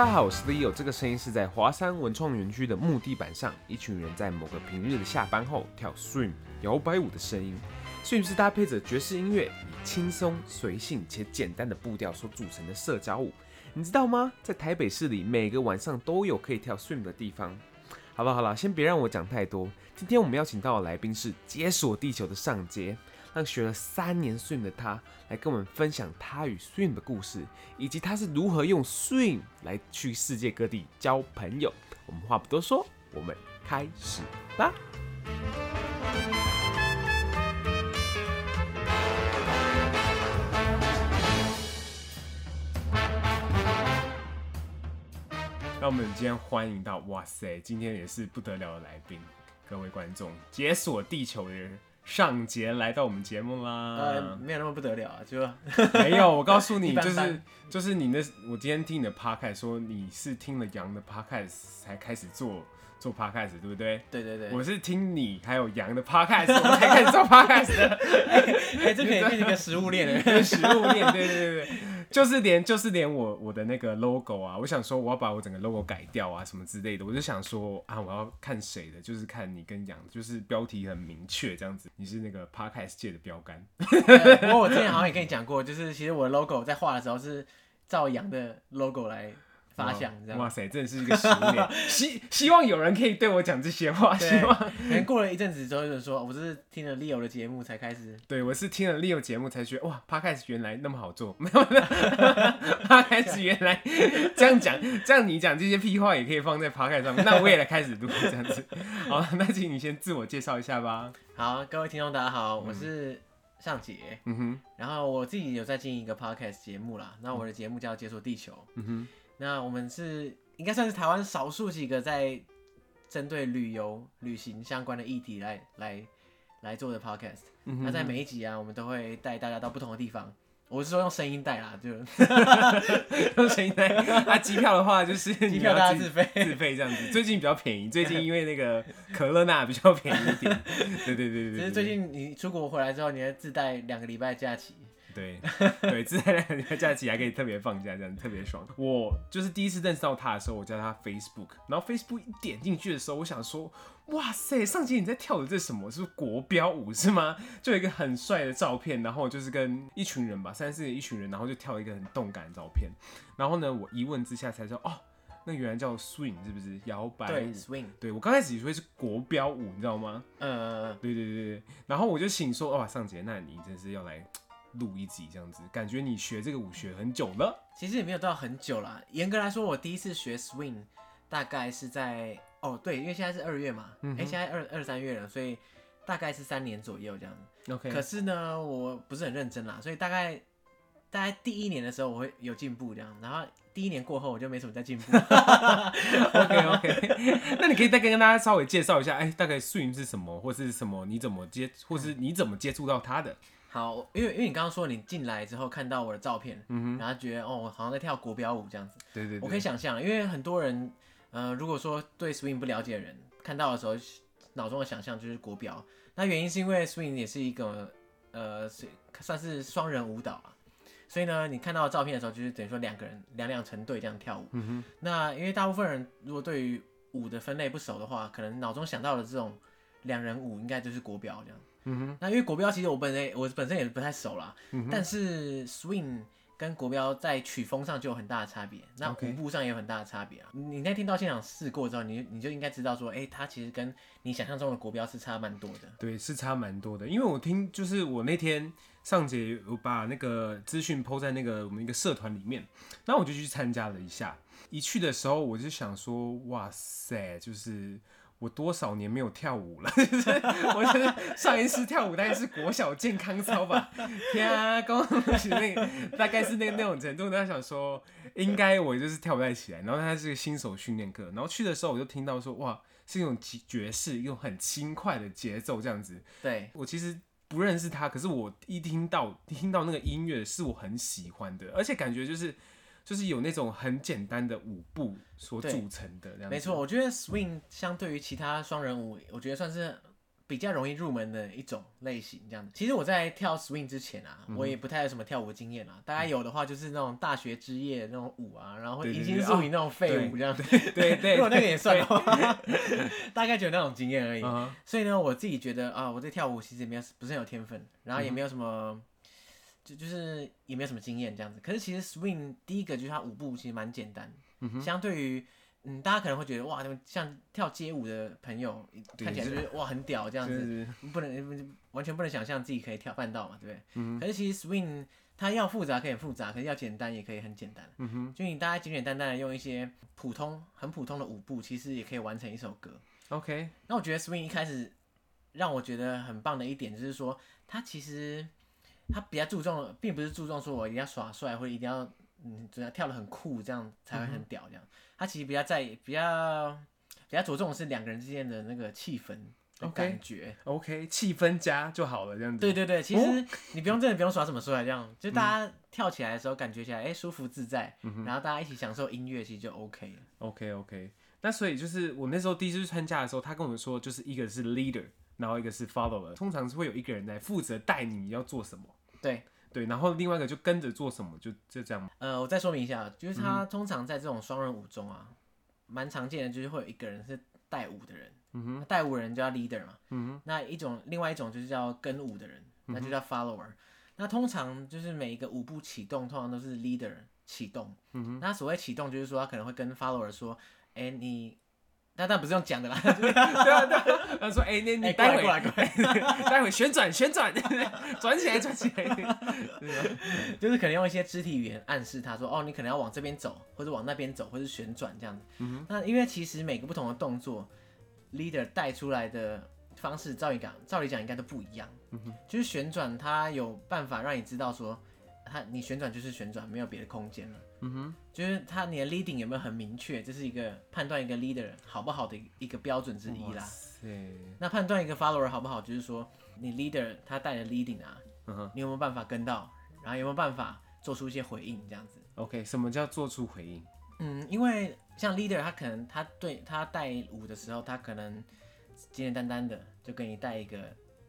大家好，我是 Leo。这个声音是在华山文创园区的木地板上，一群人在某个平日的下班后跳 swim 摇摆舞的声音。Swing 是搭配着爵士音乐，以轻松、随性且简单的步调所组成的社交舞。你知道吗？在台北市里，每个晚上都有可以跳 swim 的地方。好了好了，先别让我讲太多。今天我们邀请到的来宾是解锁地球的上街。让学了三年 Swing 的他来跟我们分享他与 Swing 的故事，以及他是如何用 Swing 来去世界各地交朋友。我们话不多说，我们开始吧。那我们今天欢迎到，哇塞，今天也是不得了的来宾，各位观众，解锁地球人。尚杰来到我们节目啦，呃，没有那么不得了啊，就 没有。我告诉你，就是就是你那，我今天听你的 podcast 说你是听了杨的 podcast 才开始做做 podcast，对不对？对对对，我是听你还有杨的 podcast 我才开始做 podcast 的。哎、欸欸，这可以变成一个食物链的，食物链，对对对对。就是连就是连我我的那个 logo 啊，我想说我要把我整个 logo 改掉啊，什么之类的，我就想说啊，我要看谁的，就是看你跟杨，就是标题很明确这样子，你是那个 podcast 界的标杆。不过我之前好像也跟你讲过，就是其实我的 logo 在画的时候是照杨的 logo 来。发想这样，哇塞，真的是一个实验。希希望有人可以对我讲这些话。希望可能过了一阵子之后，就说我是听了 Leo 的节目才开始。对，我是听了 Leo 节目才觉得哇，Podcast 原来那么好做。没 有，Podcast 原来 这样讲，这样你讲这些屁话也可以放在 Podcast 上面。那我也来开始录这样子。好，那请你先自我介绍一下吧。好，各位听众大家好，我是尚杰。嗯哼。然后我自己有在经营一个 Podcast 节目啦，那我的节目叫《解锁地球》。嗯哼。那我们是应该算是台湾少数几个在针对旅游、旅行相关的议题来来来做的 podcast。嗯、哼哼那在每一集啊，我们都会带大家到不同的地方。我是说用声音带啦，就 用声音带。那，机票的话就是 机票大家自费自费这样子。最近比较便宜，最近因为那个可乐娜比较便宜一点。对对对对，对，对，其实最近你出国回来之后，你还自带两个礼拜假期。对对，自带两个假期还可以特别放假，这样特别爽。我就是第一次认识到他的时候，我叫他 Facebook，然后 Facebook 一点进去的时候，我想说，哇塞，尚杰你在跳的这是什么？是国标舞是吗？就有一个很帅的照片，然后就是跟一群人吧，三四个一群人，然后就跳一个很动感的照片。然后呢，我一问之下才知道，哦，那原来叫 Swing 是不是摇摆舞？对，Swing。对，我刚开始以为是国标舞，你知道吗？嗯嗯嗯。对对对对。然后我就想说，哇，尚杰，那你真是要来。录一集这样子，感觉你学这个舞学很久了。其实也没有到很久啦。严格来说，我第一次学 swing 大概是在哦，对，因为现在是二月嘛，哎、嗯哼欸，现在二二三月了，所以大概是三年左右这样子。OK。可是呢，我不是很认真啦，所以大概大概第一年的时候我会有进步这样，然后第一年过后我就没什么再进步。OK OK。那你可以再跟大家稍微介绍一下，哎、欸，大概 swing 是什么，或是什么？你怎么接，或是你怎么接触到它的？好，因为因为你刚刚说你进来之后看到我的照片，嗯哼，然后觉得哦，我好像在跳国标舞这样子，对对对，我可以想象，因为很多人，呃，如果说对 swing 不了解的人，看到的时候脑中的想象就是国标，那原因是因为 swing 也是一个呃是算是双人舞蹈啊，所以呢，你看到照片的时候，就是等于说两个人两两成对这样跳舞，嗯哼，那因为大部分人如果对于舞的分类不熟的话，可能脑中想到的这种两人舞应该就是国标这样。嗯哼，那因为国标其实我本身我本身也不太熟啦，但是 swing 跟国标在曲风上就有很大的差别，那舞步上也有很大的差别啊。你那天到现场试过之后，你你就应该知道说，哎、欸，它其实跟你想象中的国标是差蛮多的。对，是差蛮多的。因为我听就是我那天上节我把那个资讯 po 在那个我们一个社团里面，然后我就去参加了一下。一去的时候我就想说，哇塞，就是。我多少年没有跳舞了？就是我觉得上一次跳舞大概是国小健康操吧。天啊，刚刚是那个，大概是那个那种程度。他想说，应该我就是跳不太起来。然后他是个新手训练课，然后去的时候我就听到说，哇，是一种爵士，一种很轻快的节奏这样子。对，我其实不认识他，可是我一听到听到那个音乐是我很喜欢的，而且感觉就是。就是有那种很简单的舞步所组成的。没错，我觉得 swing 相对于其他双人舞，我觉得算是比较容易入门的一种类型，这样子。其实我在跳 swing 之前啊，嗯、我也不太有什么跳舞经验啊。大概有的话就是那种大学之夜那种舞啊，然后迎新宿营那种废舞这样子。对对，对，对，如果那个也算的话，大概就有那种经验而已。Uh. 所以呢，我自己觉得啊，我对跳舞其实也没有不是很有天分，然后也没有什么，嗯、就就是也没有什么经验这样子。可是其实 swing 第一个就是它舞步其实蛮简单，嗯、相对于。嗯，大家可能会觉得哇，像跳街舞的朋友看起来就是哇很屌这样子，不能完全不能想象自己可以跳办到嘛，对不对？嗯。可是其实 swing 它要复杂可以很复杂，可是要简单也可以很简单。嗯哼。就你大家简简单单的用一些普通很普通的舞步，其实也可以完成一首歌。OK。那我觉得 swing 一开始让我觉得很棒的一点就是说，它其实它比较注重，并不是注重说我一定要耍帅或者一定要嗯，只要跳得很酷这样才会很屌这样。嗯他其实比较在比较比较着重的是两个人之间的那个气氛的感觉，OK，气、okay, 氛加就好了，这样子。对对对，其实你不用真的不用耍什么帅，这样就大家跳起来的时候感觉起来哎、欸、舒服自在、嗯，然后大家一起享受音乐，其实就 OK 了。OK OK，那所以就是我那时候第一次去参加的时候，他跟我们说，就是一个是 leader，然后一个是 follower，通常是会有一个人来负责带你要做什么。对。对，然后另外一个就跟着做什么，就就这样。呃，我再说明一下，就是他通常在这种双人舞中啊，蛮、嗯、常见的，就是会有一个人是带舞的人，嗯哼，带舞人就叫 leader 嘛，嗯哼，那一种另外一种就是叫跟舞的人，那就叫 follower、嗯。那通常就是每一个舞步启动，通常都是 leader 启动，嗯哼，那所谓启动就是说他可能会跟 follower 说，哎，你。那但不是用讲的啦，对啊对啊，他说哎、欸，你你待会过来过来，待会 旋转旋转，转起来转起来，就是可能用一些肢体语言暗示他说，哦，你可能要往这边走，或者往那边走，或者旋转这样子。嗯、那因为其实每个不同的动作，leader 带出来的方式，照理讲，照理讲应该都不一样。嗯哼，就是旋转，它有办法让你知道说，它你旋转就是旋转，没有别的空间了。嗯哼，就是他你的 leading 有没有很明确？这是一个判断一个 leader 好不好的一个标准之一啦。那判断一个 follower 好不好，就是说你 leader 他带的 leading 啊，嗯哼，你有没有办法跟到？然后有没有办法做出一些回应？这样子。OK，什么叫做出回应？嗯，因为像 leader 他可能他对他带舞的时候，他可能简简单单的就给你带一个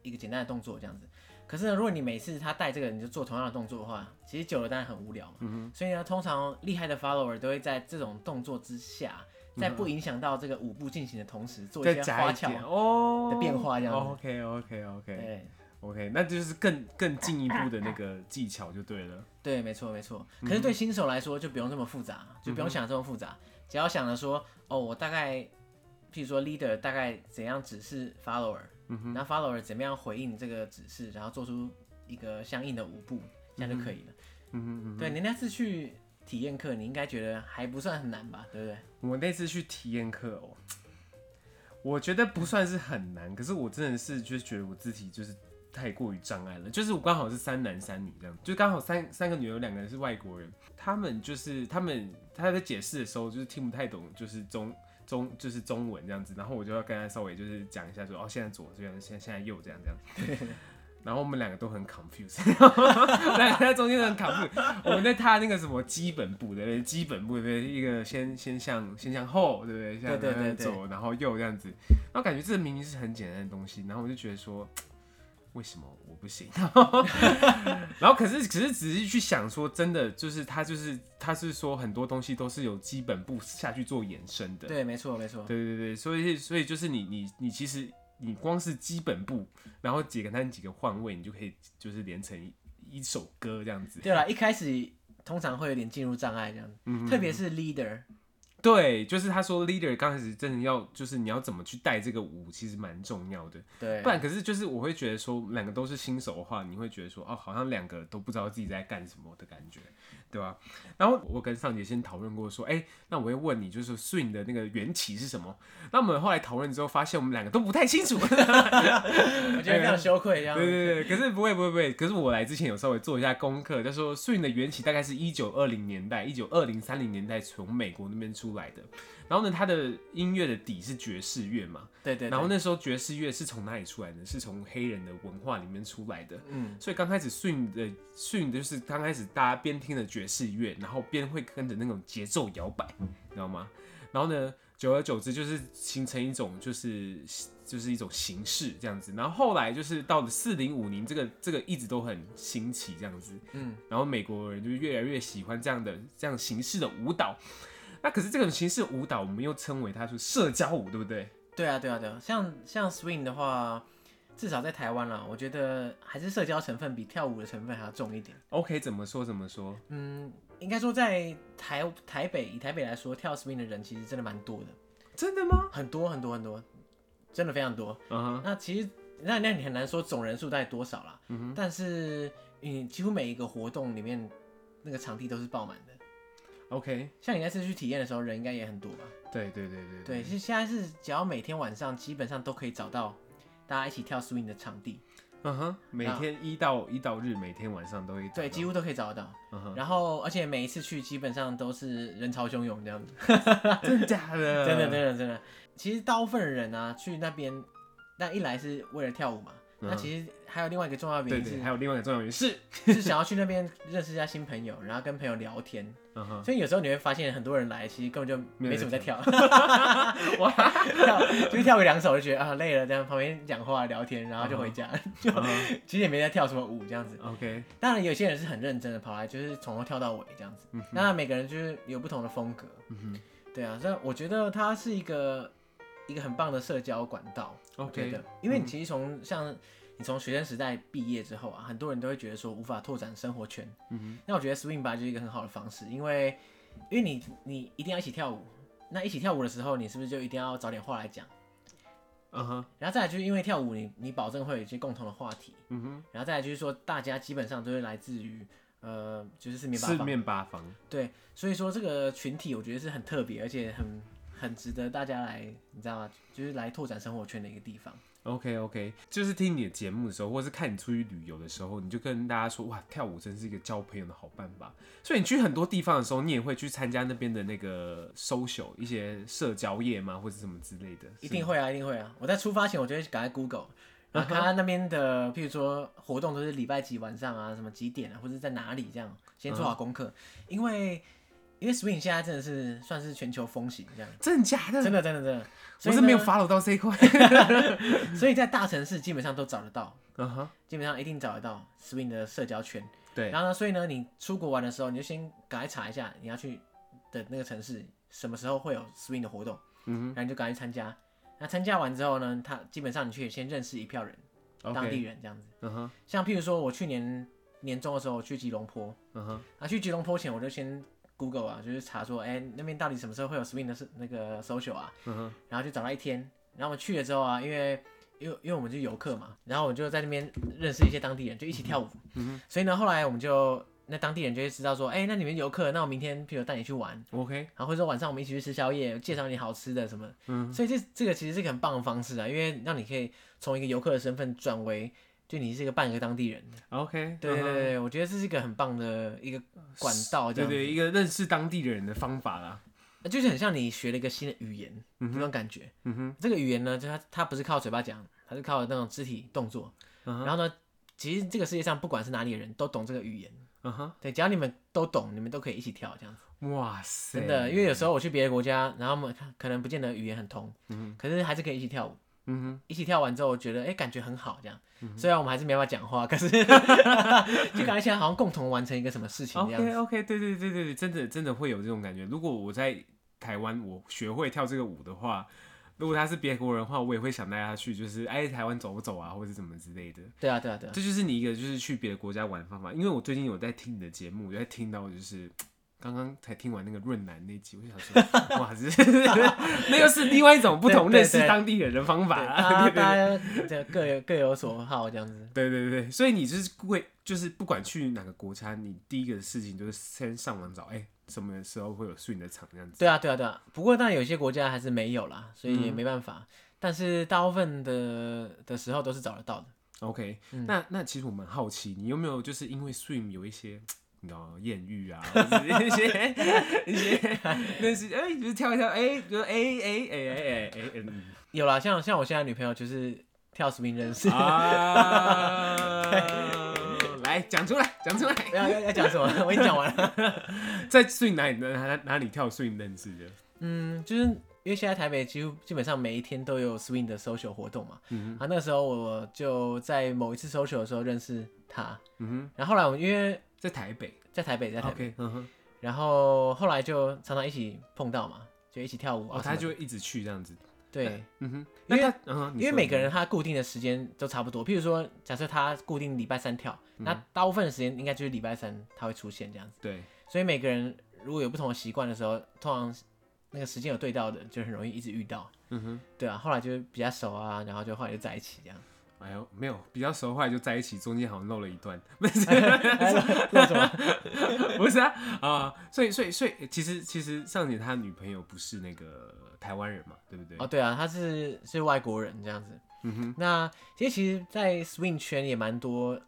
一个简单的动作这样子。可是呢，如果你每次他带这个，你就做同样的动作的话，其实久了当然很无聊嘛。嗯、所以呢，通常厉害的 follower 都会在这种动作之下，在不影响到这个舞步进行的同时，做一些花俏的变化，这样子。哦、OK OK OK。对。OK，那就是更更进一步的那个技巧就对了。对，没错没错。可是对新手来说就不用这么复杂，就不用想这么复杂，只要想着说，哦，我大概，譬如说 leader 大概怎样指示 follower。那 follower 怎么样回应这个指示，然后做出一个相应的舞步，这样就可以了。嗯哼，嗯哼，对，你那次去体验课，你应该觉得还不算很难吧？对不对？我那次去体验课哦，我觉得不算是很难，可是我真的是就是觉得我自己就是太过于障碍了。就是我刚好是三男三女这样，就刚好三三个女有两个人是外国人，他们就是他们他在解释的时候就是听不太懂，就是中。中就是中文这样子，然后我就要跟他稍微就是讲一下说，哦，现在左这样，现现在右这样这样，然后我们两个都很 confused，两个在中间很 confused，我们在踏那个什么基本步的基本步对，一个先先向先向后对不对？向对对对。左然后右这样子，然后感觉这明明是很简单的东西，然后我就觉得说。为什么我不行？然后可是可是仔细去想说，真的就是他就是他是说很多东西都是有基本步下去做延伸的。对，没错没错。对对对，所以所以就是你你你其实你光是基本步，然后几个单几个换位，你就可以就是连成一一首歌这样子。对啦，一开始通常会有点进入障碍这样，嗯，特别是 leader。对，就是他说 leader 刚开始真的要，就是你要怎么去带这个舞，其实蛮重要的。对，不然可是就是我会觉得说，两个都是新手的话，你会觉得说，哦，好像两个都不知道自己在干什么的感觉，对吧？然后我跟尚杰先讨论过说，哎，那我会问你，就是 swing 的那个缘起是什么？那我们后来讨论之后，发现我们两个都不太清楚，我觉得非常羞愧这样。对对对，可是不会不会不会，可是我来之前有稍微做一下功课，就说 swing 的缘起大概是一九二零年代，一九二零三零年代从美国那边出来的，然后呢，他的音乐的底是爵士乐嘛，对，对对，然后那时候爵士乐是从哪里出来的？是从黑人的文化里面出来的，嗯，所以刚开始 swing 的 swing 就是刚开始大家边听的爵士乐，然后边会跟着那种节奏摇摆，你知道吗？然后呢，久而久之就是形成一种就是就是一种形式这样子。然后后来就是到了四零五零，这个这个一直都很兴起这样子。嗯，然后美国人就越来越喜欢这样的这样形式的舞蹈。那可是这种形式舞蹈，我们又称为它是社交舞，对不对？对啊，对啊，对啊。像像 swing 的话，至少在台湾啦，我觉得还是社交成分比跳舞的成分还要重一点。OK，怎么说怎么说？嗯，应该说在台台北，以台北来说，跳 swing 的人其实真的蛮多的。真的吗？很多很多很多，真的非常多。嗯哼。那其实那那你很难说总人数大概多少啦。嗯哼。但是你几乎每一个活动里面，那个场地都是爆满的。OK，像你那次去体验的时候，人应该也很多吧？对对对对对，其实现在是只要每天晚上基本上都可以找到大家一起跳 swing 的场地。嗯哼，每天一到一到日，每天晚上都会对，几乎都可以找得到。嗯哼，然后而且每一次去基本上都是人潮汹涌这样子。真的假的？真的真的真的。其实大部分的人啊去那边，那一来是为了跳舞嘛。那其实还有另外一个重要原因是，还有另外一个重要原因是，是想要去那边认识一下新朋友，然后跟朋友聊天。所以有时候你会发现，很多人来其实根本就没什么在跳，哇，跳。就是跳个两首就觉得啊累了，这样旁边讲话聊天，然后就回家，就其实也没在跳什么舞这样子。OK，当然有些人是很认真的跑来，就是从头跳到尾这样子。当然每个人就是有不同的风格。对啊，所以我觉得它是一个一个很棒的社交管道。OK 的，因为你其实从像你从学生时代毕业之后啊，很多人都会觉得说无法拓展生活圈。嗯哼，那我觉得 swing 吧就是一个很好的方式，因为因为你你一定要一起跳舞，那一起跳舞的时候，你是不是就一定要找点话来讲？嗯哼，然后再来就是因为跳舞你，你你保证会有一些共同的话题。嗯哼，然后再来就是说大家基本上都是来自于呃就是四面八方。四面八方。对，所以说这个群体我觉得是很特别，而且很。很值得大家来，你知道吗？就是来拓展生活圈的一个地方。OK OK，就是听你的节目的时候，或是看你出去旅游的时候，你就跟大家说，哇，跳舞真是一个交朋友的好办法。所以你去很多地方的时候，你也会去参加那边的那个 social 一些社交业吗，或者什么之类的？一定会啊，一定会啊！我在出发前，我就会赶快 Google，然后看看那边的，譬如说活动都是礼拜几晚上啊，什么几点啊，或者在哪里这样，先做好功课，因为。因为 swing 现在真的是算是全球风行这样，真的假的？真的真的真的，我是没有 follow 到这一块，所以在大城市基本上都找得到，嗯哼，基本上一定找得到 swing 的社交圈。对，然后呢，所以呢，你出国玩的时候，你就先赶快查一下你要去的那个城市什么时候会有 swing 的活动，嗯哼，然后你就赶快参加。那参加完之后呢，他基本上你去先认识一票人，当地人这样子，嗯哼，像譬如说我去年年终的时候我去吉隆坡，嗯哼，啊去吉隆坡前我就先。Google 啊，就是查说，哎、欸，那边到底什么时候会有 swing 的那个 social 啊？嗯、然后就找到一天，然后我们去了之后啊，因为因为因为我们是游客嘛，然后我就在那边认识一些当地人，就一起跳舞。所以呢，后来我们就那当地人就会知道说，哎、欸，那你们游客，那我明天譬如带你去玩，OK，然后或者说晚上我们一起去吃宵夜，介绍你好吃的什么。嗯，所以这这个其实是一个很棒的方式啊，因为让你可以从一个游客的身份转为。就你是一个半个当地人，OK，对对对，我觉得这是一个很棒的一个管道，对对，一个认识当地人的方法啦。就是很像你学了一个新的语言，那种感觉。嗯哼，这个语言呢，就它它不是靠嘴巴讲，它是靠那种肢体动作。然后呢，其实这个世界上不管是哪里的人都懂这个语言。嗯哼，对，只要你们都懂，你们都可以一起跳这样子。哇塞，真的，因为有时候我去别的国家，然后我们可能不见得语言很通，嗯，可是还是可以一起跳舞。嗯哼，一起跳完之后，我觉得哎、欸，感觉很好，这样。嗯、虽然我们还是没办法讲话，可是 就感觉现在好像共同完成一个什么事情这样。OK OK，对对对对对，真的真的会有这种感觉。如果我在台湾，我学会跳这个舞的话，如果他是别国人的话，我也会想带他去，就是哎台湾走不走啊，或者怎么之类的。对啊对啊对啊，这就是你一个就是去别的国家玩的方法。因为我最近有在听你的节目，有在听到就是。刚刚才听完那个润南那集，我就想说，哇，这 那又是另外一种不同认识当地人的方法啊！大家这各有各有所好，这样子。对对对，所以你就是会，就是不管去哪个国家，你第一个事情就是先上网找，哎、欸，什么时候会有 swing 的场这样子。对啊，对啊，对啊。不过，但有些国家还是没有啦，所以也没办法。嗯、但是大部分的的时候都是找得到的。OK，、嗯、那那其实我蛮好奇，你有没有就是因为 swing 有一些。你知道艳遇啊，一些一些认识，哎，就是跳一跳，哎，就哎哎哎哎哎哎，嗯，有啦，像像我现在女朋友就是跳 swing 认识。来讲出来，讲出来，要要要讲什么？我已经讲完了。在 swing 哪里哪哪哪里跳 swing 认识的？嗯，就是因为现在台北几乎基本上每一天都有 swing 的 social 活动嘛，嗯啊，那个时候我就在某一次 social 的时候认识他，嗯哼，然后后来我因为在台北，在台北，在台北。嗯哼，然后后来就常常一起碰到嘛，就一起跳舞啊，哦，他就一直去这样子，对，嗯哼，因为因为每个人他固定的时间都差不多，譬如说，假设他固定礼拜三跳，那大部分的时间应该就是礼拜三他会出现这样子，对，所以每个人如果有不同的习惯的时候，通常那个时间有对到的，就很容易一直遇到，嗯哼，对啊，后来就比较熟啊，然后就后来就在一起这样。哎呦，没有比较熟，后来就在一起，中间好像漏了一段，不是，漏什么？不是啊啊，所以所以所以其实其实尚杰他女朋友不是那个台湾人嘛，对不对？哦，对啊，她是是外国人这样子。嗯哼那其实其实，在 swing 圈也蛮多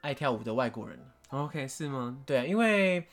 爱跳舞的外国人。，OK，是吗？对啊，因为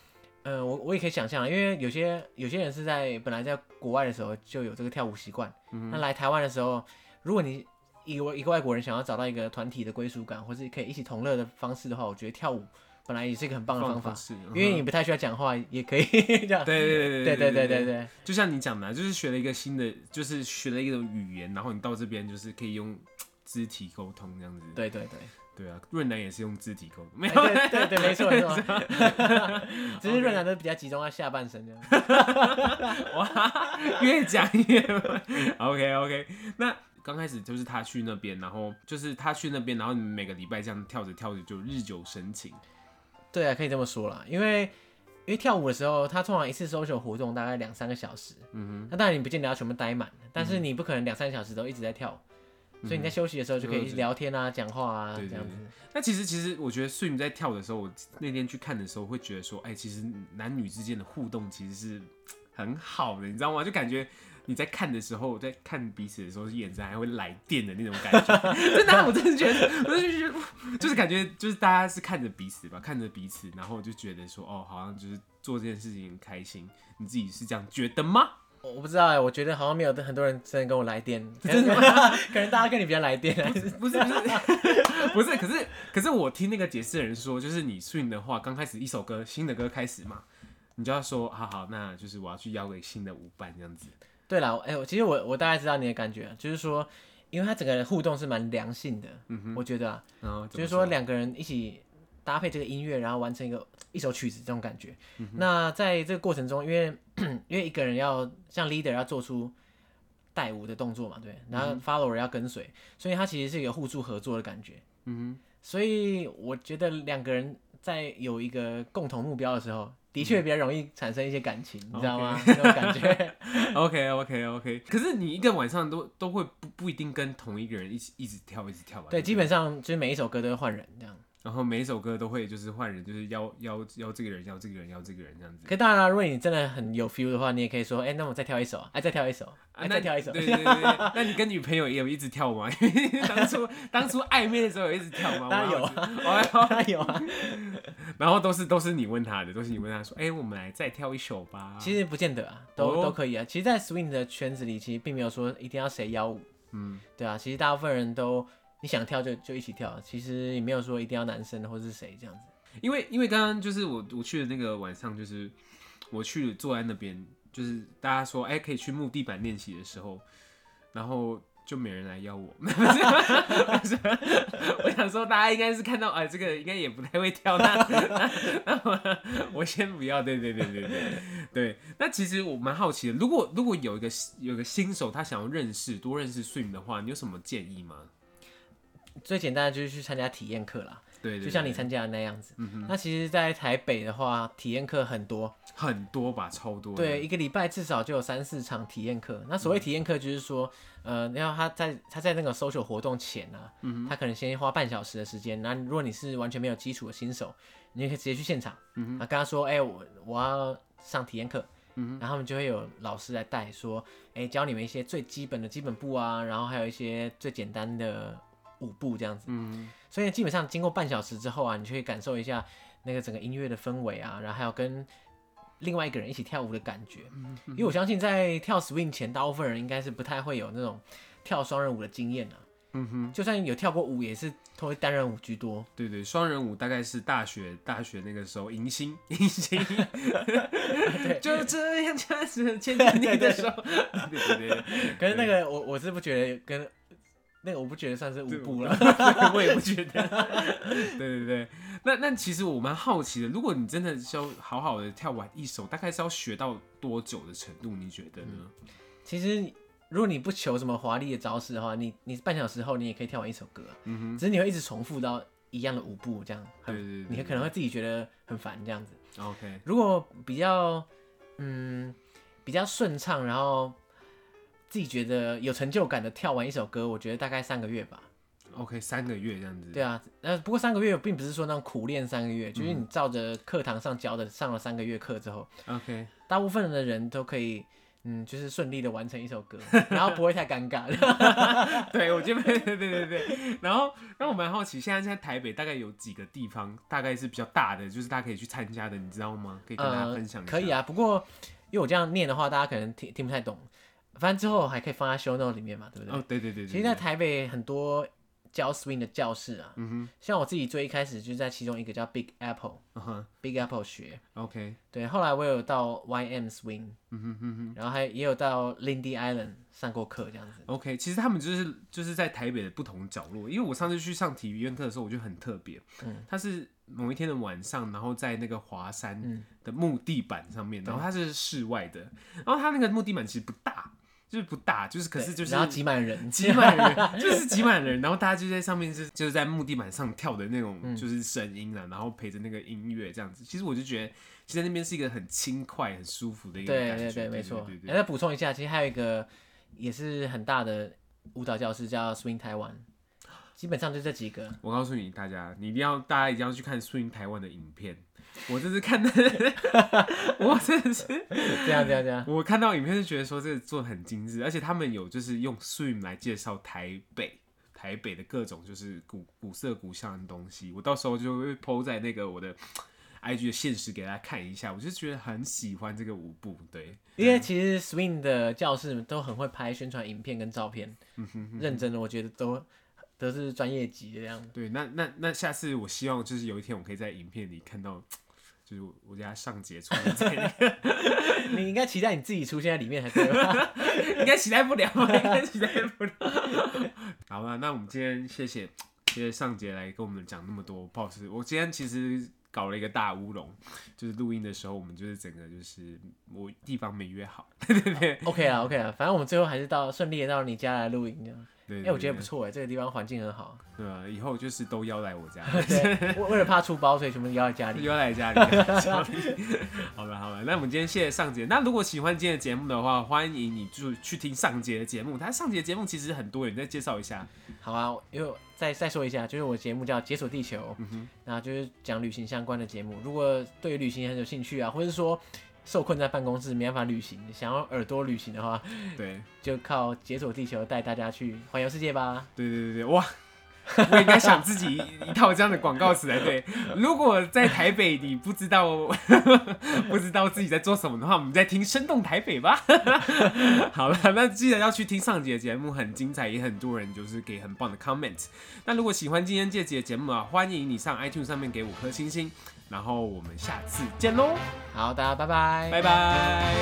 呃，我我也可以想象，因为有些有些人是在本来在国外的时候就有这个跳舞习惯，嗯那来台湾的时候，如果你一个一个外国人想要找到一个团体的归属感，或是可以一起同乐的方式的话，我觉得跳舞本来也是一个很棒的方法，因为你不太需要讲话，也可以 这样。对对对对对对对对对，就像你讲的啊，就是学了一个新的，就是学了一种语言，然后你到这边就是可以用肢体沟通这样子。对对对。对啊，润南也是用肢体沟通，没有？对对，没错没错。只是润南都比较集中在下半身这样。哇，越讲越 OK OK。那刚开始就是他去那边，然后就是他去那边，然后你们每个礼拜这样跳着跳着就日久生情。对啊，可以这么说啦，因为因为跳舞的时候，他通常一次 social 活动大概两三个小时。嗯哼。那当然你不见得要全部待满，但是你不可能两三个小时都一直在跳。所以你在休息的时候就可以聊天啊、讲话啊，这样子。那其实其实我觉得 swing 在跳的时候，我那天去看的时候会觉得说，哎，其实男女之间的互动其实是很好的，你知道吗？就感觉你在看的时候，在看彼此的时候，眼神还会来电的那种感觉。真的，我真的觉得，我就觉得，就是感觉就是大家是看着彼此吧，看着彼此，然后就觉得说，哦，好像就是做这件事情很开心。你自己是这样觉得吗？我不知道哎、欸，我觉得好像没有很多人真的跟我来电，真的吗？可能大家跟你比较来电，不是不是不是，不是，可是可是我听那个解释的人说，就是你 swing 的话，刚开始一首歌新的歌开始嘛，你就要说好好，那就是我要去邀个新的舞伴这样子。对啦，哎、欸，其实我我大概知道你的感觉，就是说，因为他整个互动是蛮良性的，嗯哼，我觉得啊，说就是说两个人一起搭配这个音乐，然后完成一个一首曲子这种感觉。嗯、那在这个过程中，因为因为一个人要像 leader 要做出带舞的动作嘛，对，然后 follower 要跟随，所以他其实是一个互助合作的感觉。嗯哼，所以我觉得两个人在有一个共同目标的时候。的确比较容易产生一些感情，嗯、你知道吗？那种.感觉。OK OK OK。可是你一个晚上都都会不不一定跟同一个人一起一直跳一直跳吧？对，基本上就是每一首歌都会换人这样。然后每一首歌都会就是换人，就是邀邀邀这个人，邀这个人，邀这个人这样子。可当然了，如果你真的很有 feel 的话，你也可以说，哎、欸，那我再跳一首，哎、啊，再跳一首，哎、啊，再跳一首。对对对对。那你跟女朋友也有一直跳吗？当初当初暧昧的时候有一直跳吗？当然有啊，当然有啊。然后都是都是你问他的，都是你问他说，哎、欸，我们来再跳一首吧。其实不见得啊，都、oh. 都可以啊。其实，在 swing 的圈子里，其实并没有说一定要谁邀舞。嗯，对啊，其实大部分人都。想跳就就一起跳，其实也没有说一定要男生或是谁这样子。因为因为刚刚就是我我去的那个晚上，就是我去坐在那边，就是大家说哎、可以去木地板练习的时候，然后就没人来邀我。我想说大家应该是看到哎、这个应该也不太会跳，那那，我，我先不要。对对对对对对。那其实我蛮好奇的，如果如果有一个有个新手他想要认识多认识 swing 的话，你有什么建议吗？最简单的就是去参加体验课啦，对，就像你参加的那样子。嗯、哼那其实，在台北的话，体验课很多，很多吧，超多。对，一个礼拜至少就有三四场体验课。那所谓体验课，就是说，嗯、呃，然后他在他在那个 social 活动前啊，嗯、他可能先花半小时的时间。那如果你是完全没有基础的新手，你就可以直接去现场，嗯哼，跟他说，哎、欸，我我要上体验课，然后他们就会有老师来带，说，哎、欸，教你们一些最基本的基本步啊，然后还有一些最简单的。舞步这样子，嗯，所以基本上经过半小时之后啊，你就可以感受一下那个整个音乐的氛围啊，然后还有跟另外一个人一起跳舞的感觉。嗯，因为我相信在跳 swing 前，大部分人应该是不太会有那种跳双人舞的经验啊。嗯哼，就算有跳过舞，也是都会单人舞居多。对对，双人舞大概是大学大学那个时候迎新迎新，对就这样这样子牵着你的手。对对对，可是那个我我是不觉得跟那个我不觉得算是舞步了，我也不觉 得。对对对，那那其实我蛮好奇的，如果你真的是要好好的跳完一首，大概是要学到多久的程度？你觉得呢？嗯、其实。如果你不求什么华丽的招式的话，你你半小时后你也可以跳完一首歌，嗯哼，只是你会一直重复到一样的舞步，这样，对对对，你可能会自己觉得很烦这样子。OK，如果比较嗯比较顺畅，然后自己觉得有成就感的跳完一首歌，我觉得大概三个月吧。OK，三个月这样子。对啊，呃，不过三个月并不是说那种苦练三个月，嗯、就是你照着课堂上教的上了三个月课之后，OK，大部分的人都可以。嗯，就是顺利的完成一首歌，然后不会太尴尬。对，我觉得对对对对。然后，让我蛮好奇，现在在台北大概有几个地方，大概是比较大的，就是大家可以去参加的，你知道吗？可以跟大家分享一下。呃，可以啊，不过因为我这样念的话，大家可能听听不太懂。反正之后还可以放在 show note 里面嘛，对不对？哦，对对对，对。其实，在台北很多。教 swing 的教室啊，嗯哼，像我自己最一开始就是在其中一个叫 Big Apple，uh huh. Big Apple 学，OK，对，后来我有到 YM Swing，嗯哼哼哼，然后还也有到 Lindy Island 上过课这样子，OK，其实他们就是就是在台北的不同角落，因为我上次去上体育院课的时候，我就很特别，嗯，它是某一天的晚上，然后在那个华山的木地板上面，嗯、然后它是室外的，然后它那个木地板其实不大。就是不大，就是可是就是然后挤满人，挤满人 就是挤满人，然后大家就在上面是就是在木地板上跳的那种，就是声音啊，嗯、然后陪着那个音乐这样子。其实我就觉得，其实那边是一个很轻快、很舒服的一个感觉。对对对，没错。来再补充一下，其实还有一个也是很大的舞蹈教室叫 Swing Taiwan，基本上就这几个。我告诉你，大家你一定要，大家一定要去看 Swing Taiwan 的影片。我这是看的，我真的是这样这样这样。我看到影片就觉得说这个做的很精致，而且他们有就是用 swing 来介绍台北，台北的各种就是古古色古香的东西。我到时候就会 po 在那个我的 IG 的现实给大家看一下。我就觉得很喜欢这个舞步，对，因为其实 swing 的教室都很会拍宣传影片跟照片，嗯哼哼，认真的，我觉得都。都是专业级的这样。对，那那那下次我希望就是有一天我可以在影片里看到，就是我家上节出现在那个。你应该期待你自己出现在里面才对吧？应该期待不了，应该期待不了。好吧，那我们今天谢谢谢谢上节来跟我们讲那么多。不好意思，我今天其实搞了一个大乌龙，就是录音的时候我们就是整个就是我地方没约好。对对对，OK 啊 OK 啊，反正我们最后还是到顺利的到你家来录音哎、欸，我觉得不错哎，这个地方环境很好。对啊，以后就是都邀来我家。对，为为了怕出包，所以全部邀在家里。邀来家里。好了好了，那我们今天谢谢上节。那如果喜欢今天的节目的话，欢迎你就去听上节的节目。他上节节目其实很多人，你再介绍一下。好啊，因为再再说一下，就是我节目叫《解锁地球》，然后就是讲旅行相关的节目。如果对于旅行很有兴趣啊，或者是说。受困在办公室没办法旅行，想要耳朵旅行的话，对，就靠解锁地球带大家去环游世界吧。对对对对，哇，我应该想自己一套这样的广告词才对。如果在台北你不知道 不知道自己在做什么的话，我们再听生动台北吧。好了，那记得要去听上集的节目，很精彩，也很多人就是给很棒的 comment。那如果喜欢今天这集的节目啊，欢迎你上 iTunes 上面给五颗星星。然后我们下次见喽。好大家拜拜。拜拜。